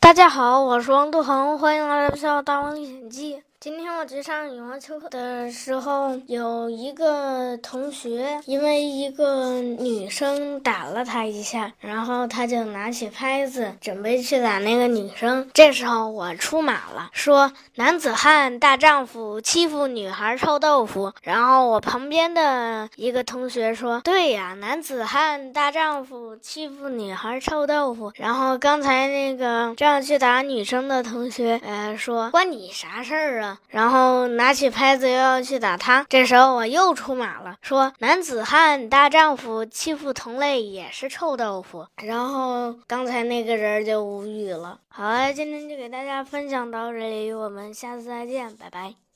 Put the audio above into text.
大家好，我是王杜恒，欢迎来到《笑大王历险记》。今天我去上羽毛球课的时候，有一个同学因为一个女生打了他一下，然后他就拿起拍子准备去打那个女生。这时候我出马了，说：“男子汉大丈夫，欺负女孩臭豆腐。”然后我旁边的一个同学说：“对呀，男子汉大丈夫，欺负女孩臭豆腐。”然后刚才那个正要去打女生的同学，呃，说：“关你啥事儿啊？”然后拿起拍子又要去打他，这时候我又出马了，说男子汉大丈夫，欺负同类也是臭豆腐。然后刚才那个人就无语了。好了，今天就给大家分享到这里，我们下次再见，拜拜。